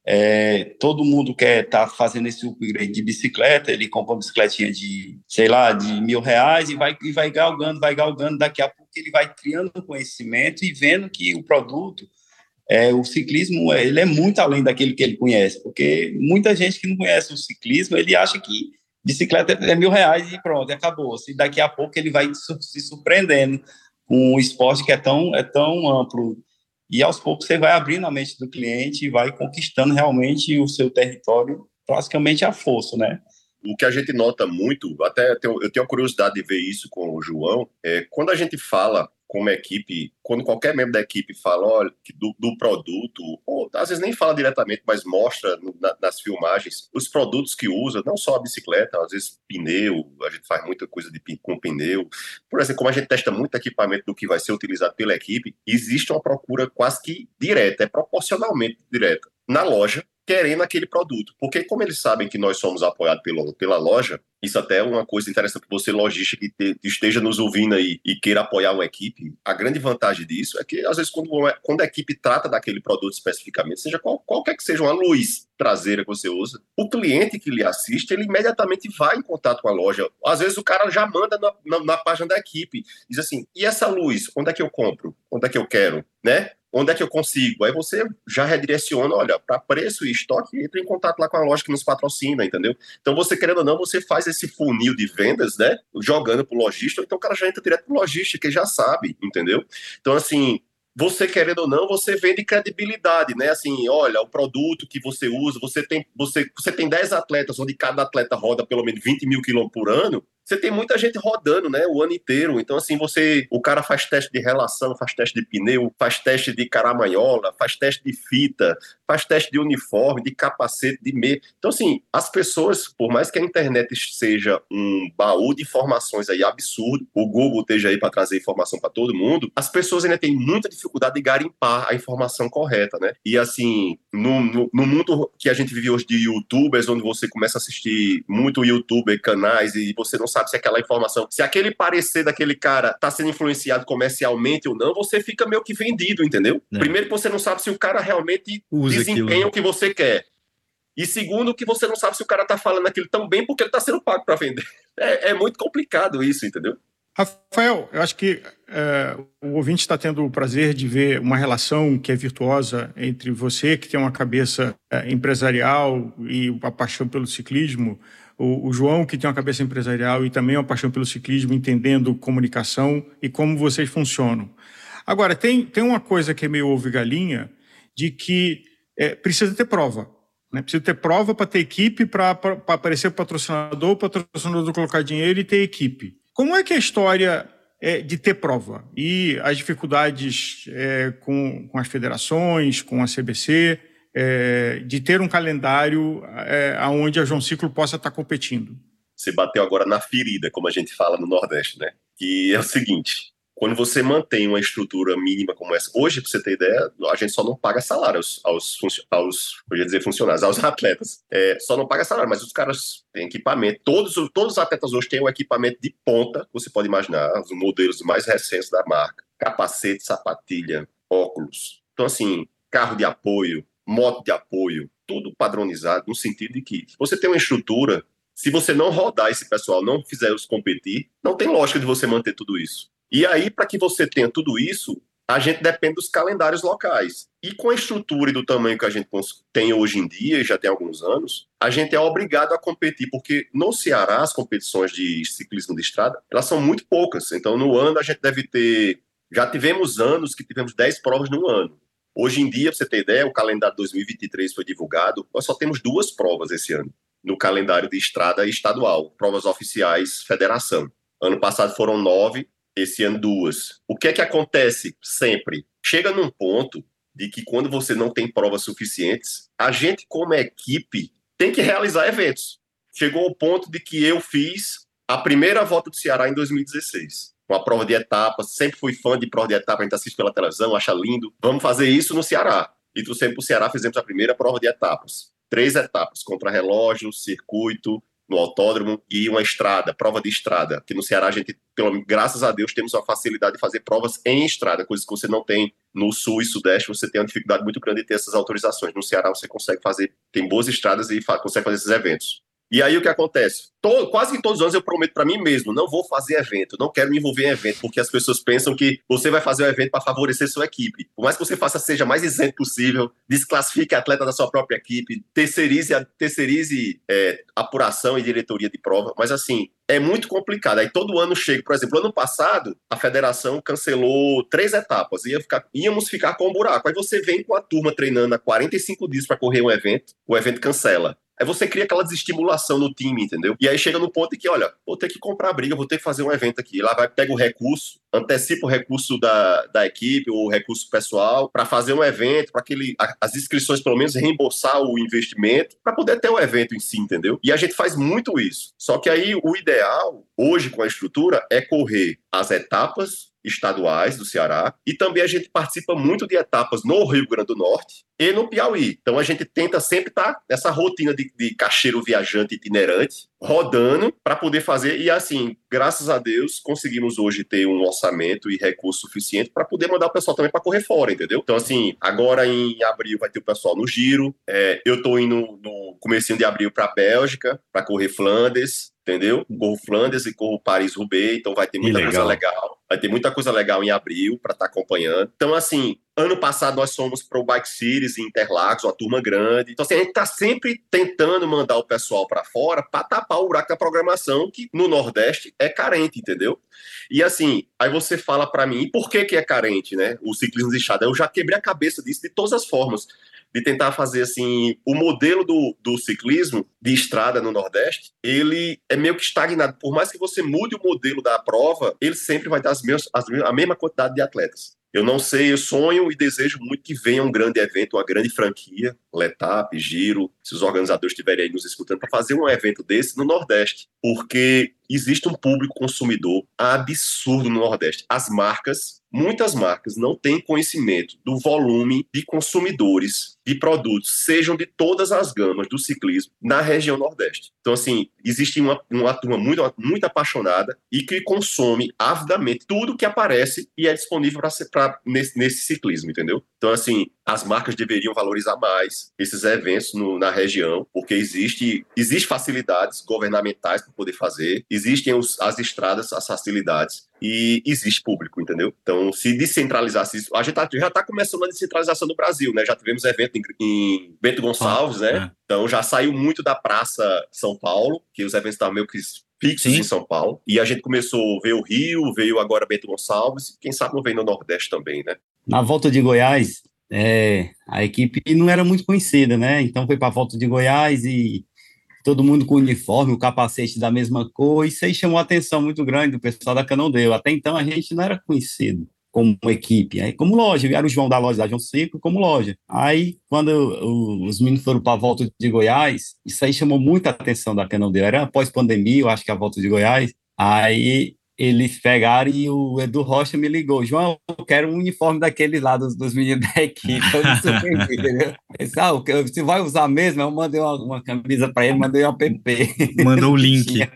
é, todo mundo quer estar tá fazendo esse upgrade de bicicleta. Ele compra uma bicicletinha de, sei lá, de mil reais e vai, e vai galgando, vai galgando. Daqui a pouco ele vai criando conhecimento e vendo que o produto, é, o ciclismo, ele é muito além daquele que ele conhece. Porque muita gente que não conhece o ciclismo, ele acha que bicicleta é mil reais e pronto, acabou. E daqui a pouco ele vai se surpreendendo com um esporte que é tão, é tão amplo e aos poucos você vai abrindo a mente do cliente e vai conquistando realmente o seu território praticamente a força, né? O que a gente nota muito, até eu tenho a curiosidade de ver isso com o João, é quando a gente fala como equipe, quando qualquer membro da equipe fala olha, do, do produto, ou às vezes nem fala diretamente, mas mostra no, na, nas filmagens os produtos que usa, não só a bicicleta, às vezes pneu, a gente faz muita coisa de, com pneu. Por exemplo, como a gente testa muito equipamento do que vai ser utilizado pela equipe, existe uma procura quase que direta, é proporcionalmente direta na loja querendo aquele produto. Porque como eles sabem que nós somos apoiados pela, pela loja, isso até é uma coisa interessante para você, lojista, que te, esteja nos ouvindo aí e queira apoiar uma equipe. A grande vantagem disso é que, às vezes, quando, quando a equipe trata daquele produto especificamente, seja qual, qualquer que seja uma luz traseira que você usa, o cliente que lhe assiste, ele imediatamente vai em contato com a loja. Às vezes o cara já manda na, na, na página da equipe, diz assim, e essa luz, onde é que eu compro? Onde é que eu quero? Né? Onde é que eu consigo? Aí você já redireciona, olha, para preço e estoque, entra em contato lá com a loja que nos patrocina, entendeu? Então você, querendo ou não, você faz esse funil de vendas, né? Jogando pro lojista, então o cara já entra direto pro lojista, que já sabe, entendeu? Então, assim, você querendo ou não, você vende credibilidade, né? Assim, olha, o produto que você usa, você tem, você, você tem 10 atletas, onde cada atleta roda pelo menos 20 mil quilômetros por ano, você tem muita gente rodando, né, o ano inteiro. Então, assim, você, o cara faz teste de relação, faz teste de pneu, faz teste de caramanhola, faz teste de fita, faz teste de uniforme, de capacete, de meia. Então, assim, as pessoas, por mais que a internet seja um baú de informações aí absurdo, o Google esteja aí para trazer informação para todo mundo, as pessoas ainda têm muita dificuldade de garimpar a informação correta, né? E, assim, no, no, no mundo que a gente vive hoje de youtubers, onde você começa a assistir muito youtuber, canais, e você não sabe sabe se aquela informação, se aquele parecer daquele cara tá sendo influenciado comercialmente ou não, você fica meio que vendido, entendeu? É. Primeiro que você não sabe se o cara realmente Usa desempenha aquilo. o que você quer. E segundo, que você não sabe se o cara tá falando aquilo tão bem porque ele tá sendo pago para vender. [laughs] É, é, muito complicado isso, entendeu? Rafael, eu acho que é, o ouvinte está tendo o prazer de ver uma relação que é virtuosa entre você, que tem uma cabeça é, empresarial e a paixão pelo ciclismo, o, o, João, que tem uma cabeça empresarial e também uma paixão pelo ciclismo, entendendo comunicação e como vocês funcionam. Agora, tem, tem uma coisa que é meio ovo galinha, de que é, precisa ter prova. Né? Precisa ter prova para ter equipe, para aparecer o patrocinador, o patrocinador colocar dinheiro e ter equipe. Como é que é a história é, de ter prova? E as dificuldades é, com, com as federações, com a CBC, é, de ter um calendário é, onde a João Ciclo possa estar competindo? Você bateu agora na ferida, como a gente fala no Nordeste, né? Que é o seguinte: quando você mantém uma estrutura mínima como essa, hoje, para você ter ideia, a gente só não paga salário aos, aos, aos dizer funcionários, aos atletas. É, só não paga salário, mas os caras têm equipamento. Todos, todos os atletas hoje têm um equipamento de ponta, você pode imaginar, os modelos mais recentes da marca. Capacete, sapatilha, óculos. Então, assim, carro de apoio, moto de apoio, tudo padronizado, no sentido de que você tem uma estrutura, se você não rodar esse pessoal, não fizer os competir, não tem lógica de você manter tudo isso. E aí, para que você tenha tudo isso, a gente depende dos calendários locais. E com a estrutura e do tamanho que a gente tem hoje em dia, já tem alguns anos, a gente é obrigado a competir, porque no Ceará as competições de ciclismo de estrada, elas são muito poucas. Então, no ano a gente deve ter, já tivemos anos que tivemos 10 provas no ano. Hoje em dia, para você ter ideia, o calendário 2023 foi divulgado, nós só temos duas provas esse ano no calendário de estrada estadual, provas oficiais federação. Ano passado foram nove, esse ano duas. O que é que acontece sempre? Chega num ponto de que quando você não tem provas suficientes, a gente como equipe tem que realizar eventos. Chegou ao ponto de que eu fiz a primeira volta do Ceará em 2016. Uma prova de etapas, sempre fui fã de prova de etapa, a gente assiste pela televisão, acha lindo. Vamos fazer isso no Ceará. E trouxemos para o Ceará, fizemos a primeira prova de etapas. Três etapas, contra-relógio, circuito, no autódromo e uma estrada, prova de estrada. Que no Ceará a gente, pelo, graças a Deus, temos a facilidade de fazer provas em estrada, coisas que você não tem no sul e sudeste, você tem uma dificuldade muito grande de ter essas autorizações. No Ceará você consegue fazer, tem boas estradas e consegue fazer esses eventos. E aí o que acontece? Quase que todos os anos eu prometo para mim mesmo, não vou fazer evento, não quero me envolver em evento, porque as pessoas pensam que você vai fazer o evento para favorecer sua equipe. Por mais que você faça seja mais isento possível, desclassifique atleta da sua própria equipe, terceirize, terceirize é, apuração e diretoria de prova, mas assim, é muito complicado. Aí todo ano chega, por exemplo, ano passado a federação cancelou três etapas, ia ficar, íamos ficar com um buraco. Aí você vem com a turma treinando há 45 dias para correr um evento, o evento cancela. Aí você cria aquela desestimulação no time, entendeu? E aí chega no ponto em que, olha, vou ter que comprar briga, vou ter que fazer um evento aqui. Lá vai, pega o recurso, antecipa o recurso da, da equipe, o recurso pessoal, para fazer um evento, para que as inscrições, pelo menos, reembolsar o investimento, para poder ter o evento em si, entendeu? E a gente faz muito isso. Só que aí o ideal, hoje, com a estrutura, é correr as etapas estaduais do Ceará e também a gente participa muito de etapas no Rio Grande do Norte e no Piauí. Então a gente tenta sempre estar tá nessa rotina de, de cacheiro viajante itinerante, rodando para poder fazer e assim, graças a Deus, conseguimos hoje ter um orçamento e recurso suficiente para poder mandar o pessoal também para correr fora, entendeu? Então assim, agora em abril vai ter o pessoal no Giro, é, eu estou indo no comecinho de abril para a Bélgica para correr Flandres, entendeu? Corro Flandres e corro Paris-Roubaix, então vai ter muita legal. coisa legal. Vai ter muita coisa legal em abril para estar tá acompanhando. Então, assim, ano passado nós fomos para o Bike Series em Interlagos, uma turma grande. Então, assim, a gente está sempre tentando mandar o pessoal para fora para tapar o buraco da programação, que no Nordeste é carente, entendeu? E assim, aí você fala para mim, e por que que é carente, né? O ciclismo de estrada. Eu já quebrei a cabeça disso de todas as formas de tentar fazer assim o modelo do, do ciclismo de estrada no Nordeste ele é meio que estagnado. Por mais que você mude o modelo da prova ele sempre vai dar as mesmas, as, a mesma quantidade de atletas. Eu não sei, eu sonho e desejo muito que venha um grande evento, uma grande franquia, Letap, Giro, se os organizadores estiverem aí nos escutando, para fazer um evento desse no Nordeste, porque existe um público consumidor absurdo no Nordeste. As marcas muitas marcas não têm conhecimento do volume de consumidores de produtos, sejam de todas as gamas do ciclismo, na região Nordeste. Então, assim, existe uma, uma turma muito, muito apaixonada e que consome avidamente tudo que aparece e é disponível para nesse, nesse ciclismo, entendeu? Então, assim, as marcas deveriam valorizar mais esses eventos no, na região, porque existe, existe facilidades governamentais para poder fazer, existem os, as estradas, as facilidades, e existe público, entendeu? Então, se descentralizasse isso, a gente tá, já está começando a descentralização no Brasil, né? Já tivemos evento em, em Bento Gonçalves, ah, né? É. Então, já saiu muito da Praça São Paulo, que os eventos estavam meio que fixos Sim. em São Paulo. E a gente começou a ver o Rio, veio agora Bento Gonçalves, quem sabe não vem no Nordeste também, né? Na volta de Goiás, é, a equipe não era muito conhecida, né? Então foi para a volta de Goiás e todo mundo com uniforme, o capacete da mesma cor, isso aí chamou a atenção muito grande do pessoal da Canondeu. Até então a gente não era conhecido como equipe, aí como loja, era o João da loja da João Seco como loja. Aí, quando os meninos foram para a volta de Goiás, isso aí chamou muita atenção da Canondeu. Era pós-pandemia, eu acho que a volta de Goiás, aí eles pegaram e o Edu Rocha me ligou. João, eu quero um uniforme daqueles lá dos, dos meninos da equipe. Eu me surpreendi, [laughs] entendeu? Disse, ah, você vai usar mesmo? Eu mandei uma, uma camisa para ele, mandei um app. Mandou o link. [laughs]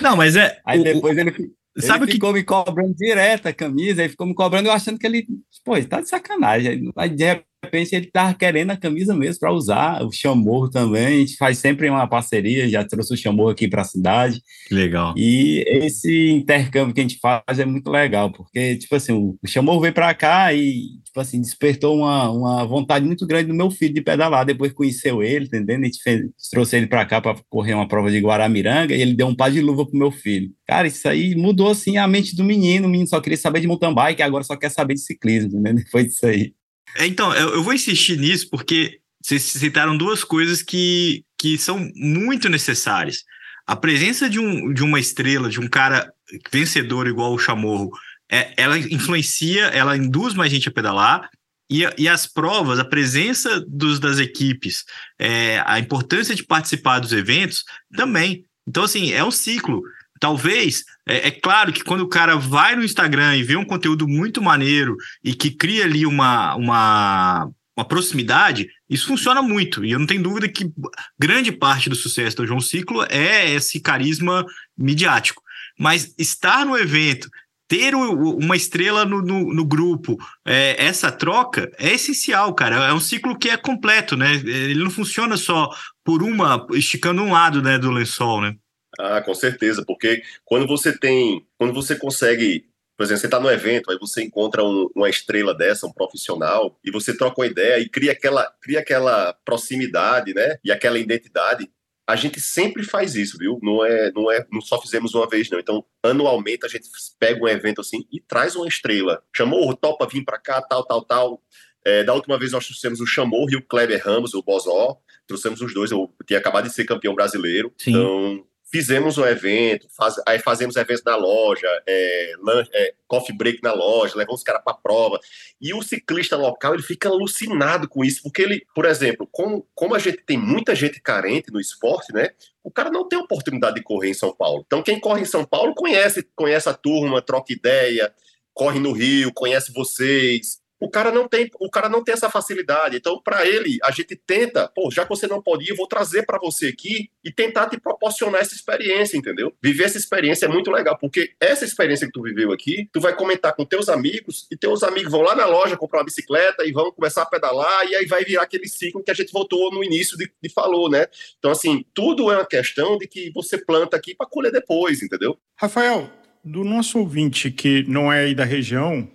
Não, mas é. Aí o, depois ele, Sabe ele ficou que... me cobrando direto a camisa, ele ficou me cobrando, eu achando que ele, pô, ele tá de sacanagem. Aí, de repente, ele tava querendo a camisa mesmo para usar, o chamorro também, a gente faz sempre uma parceria, já trouxe o chamorro aqui para a cidade. Legal. E esse intercâmbio que a gente faz é muito legal, porque, tipo assim, o chamorro veio para cá e tipo assim, despertou uma, uma vontade muito grande do meu filho de pedalar. Depois conheceu ele, entendendo? A gente fez, trouxe ele para cá para correr uma prova de Guaramiranga e ele deu um par de luva pro meu filho. Cara, isso aí mudou assim a mente do menino. O menino só queria saber de mountain bike, agora só quer saber de ciclismo, né? Depois disso aí. É, então, eu, eu vou insistir nisso porque vocês citaram duas coisas que, que são muito necessárias. A presença de, um, de uma estrela, de um cara vencedor igual o Chamorro, é, ela influencia, ela induz mais gente a pedalar, e, e as provas, a presença dos, das equipes, é, a importância de participar dos eventos também. Então, assim, é um ciclo. Talvez, é, é, claro que quando o cara vai no Instagram e vê um conteúdo muito maneiro e que cria ali uma, uma, uma proximidade, isso funciona muito. E eu não tenho dúvida que grande parte do sucesso do João Ciclo é esse carisma midiático. Mas estar no evento, ter uma estrela no, no, no grupo, é, essa troca é essencial, cara. É um ciclo que é completo, né? Ele não funciona só por uma, esticando um lado né, do lençol, né? Ah, com certeza, porque quando você tem, quando você consegue, por exemplo, você está no evento, aí você encontra um, uma estrela dessa, um profissional, e você troca uma ideia e cria aquela, cria aquela proximidade, né? E aquela identidade a gente sempre faz isso, viu? Não é, não é, não só fizemos uma vez, não. Então, anualmente a gente pega um evento assim e traz uma estrela. Chamou o Topa vir para cá, tal, tal, tal. É, da última vez nós trouxemos o Chamou e o Kleber Ramos, o Bozó. Trouxemos os dois. Eu tinha acabado de ser campeão brasileiro. Sim. Então, fizemos um evento, faz, aí fazemos eventos na loja, é, lunch, é, coffee break na loja, levamos os caras para prova. E o ciclista local ele fica alucinado com isso, porque ele, por exemplo, como, como a gente tem muita gente carente no esporte, né? O cara não tem oportunidade de correr em São Paulo. Então, quem corre em São Paulo conhece, conhece a turma, troca ideia, corre no Rio, conhece vocês, o cara não tem, o cara não tem essa facilidade. Então, para ele, a gente tenta, pô, já que você não pode ir, eu vou trazer para você aqui e tentar te proporcionar essa experiência, entendeu? Viver essa experiência é muito legal, porque essa experiência que tu viveu aqui, tu vai comentar com teus amigos e teus amigos vão lá na loja comprar uma bicicleta e vão começar a pedalar e aí vai virar aquele ciclo que a gente voltou no início de, de falou, né? Então, assim, tudo é uma questão de que você planta aqui para colher depois, entendeu? Rafael, do nosso ouvinte que não é aí da região,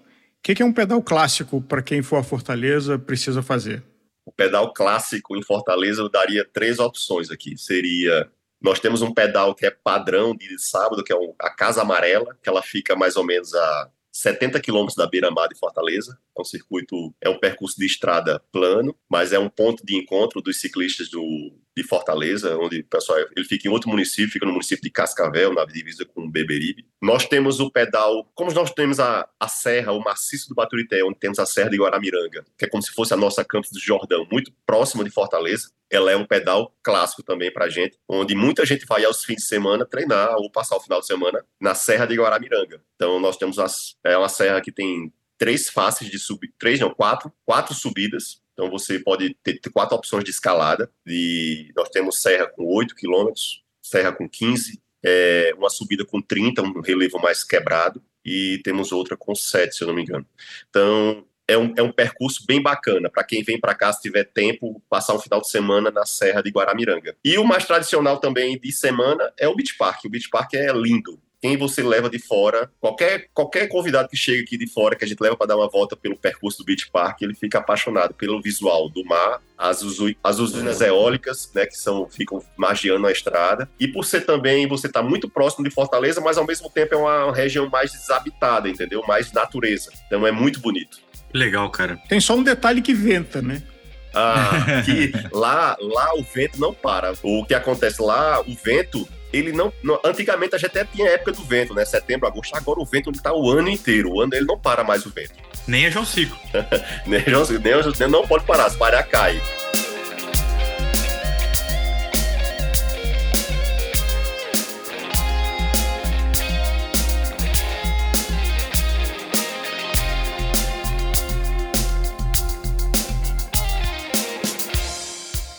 que, que é um pedal clássico para quem for a Fortaleza precisa fazer? O pedal clássico em Fortaleza eu daria três opções aqui. Seria nós temos um pedal que é padrão de sábado, que é a Casa Amarela, que ela fica mais ou menos a 70 quilômetros da beira-mar de Fortaleza. É um circuito, é um percurso de estrada plano, mas é um ponto de encontro dos ciclistas do, de Fortaleza, onde o pessoal ele fica em outro município, fica no município de Cascavel, na divisa com Beberibe. Nós temos o pedal, como nós temos a, a serra, o maciço do Baturité, onde temos a serra de Guaramiranga, que é como se fosse a nossa Campos do Jordão, muito próxima de Fortaleza. Ela é um pedal clássico também para gente, onde muita gente vai aos fins de semana treinar ou passar o final de semana na serra de Guaramiranga. Então nós temos as, é uma serra que tem três faces de subida, três não, quatro, quatro subidas então você pode ter quatro opções de escalada. E nós temos serra com 8 quilômetros, serra com 15, é, uma subida com 30, um relevo mais quebrado, e temos outra com 7, se eu não me engano. Então é um, é um percurso bem bacana para quem vem para cá, se tiver tempo, passar um final de semana na Serra de Guaramiranga. E o mais tradicional também de semana é o Beach Park. O Beach Park é lindo quem você leva de fora, qualquer, qualquer convidado que chega aqui de fora, que a gente leva para dar uma volta pelo percurso do Beach Park, ele fica apaixonado pelo visual do mar, as, as usinas eólicas, né, que são, ficam magiando a estrada, e por ser também, você está muito próximo de Fortaleza, mas ao mesmo tempo é uma região mais desabitada, entendeu? Mais natureza. Então é muito bonito. Legal, cara. Tem só um detalhe que venta, né? Ah, [laughs] que lá, lá o vento não para. O que acontece lá, o vento ele não, não, Antigamente a gente até tinha época do vento, né? Setembro, agosto. Agora o vento está o ano inteiro. O ano ele não para mais o vento. Nem a João Cico. [laughs] nem a João Cico. Nem a João Cico. Não pode parar. Se parar, cai.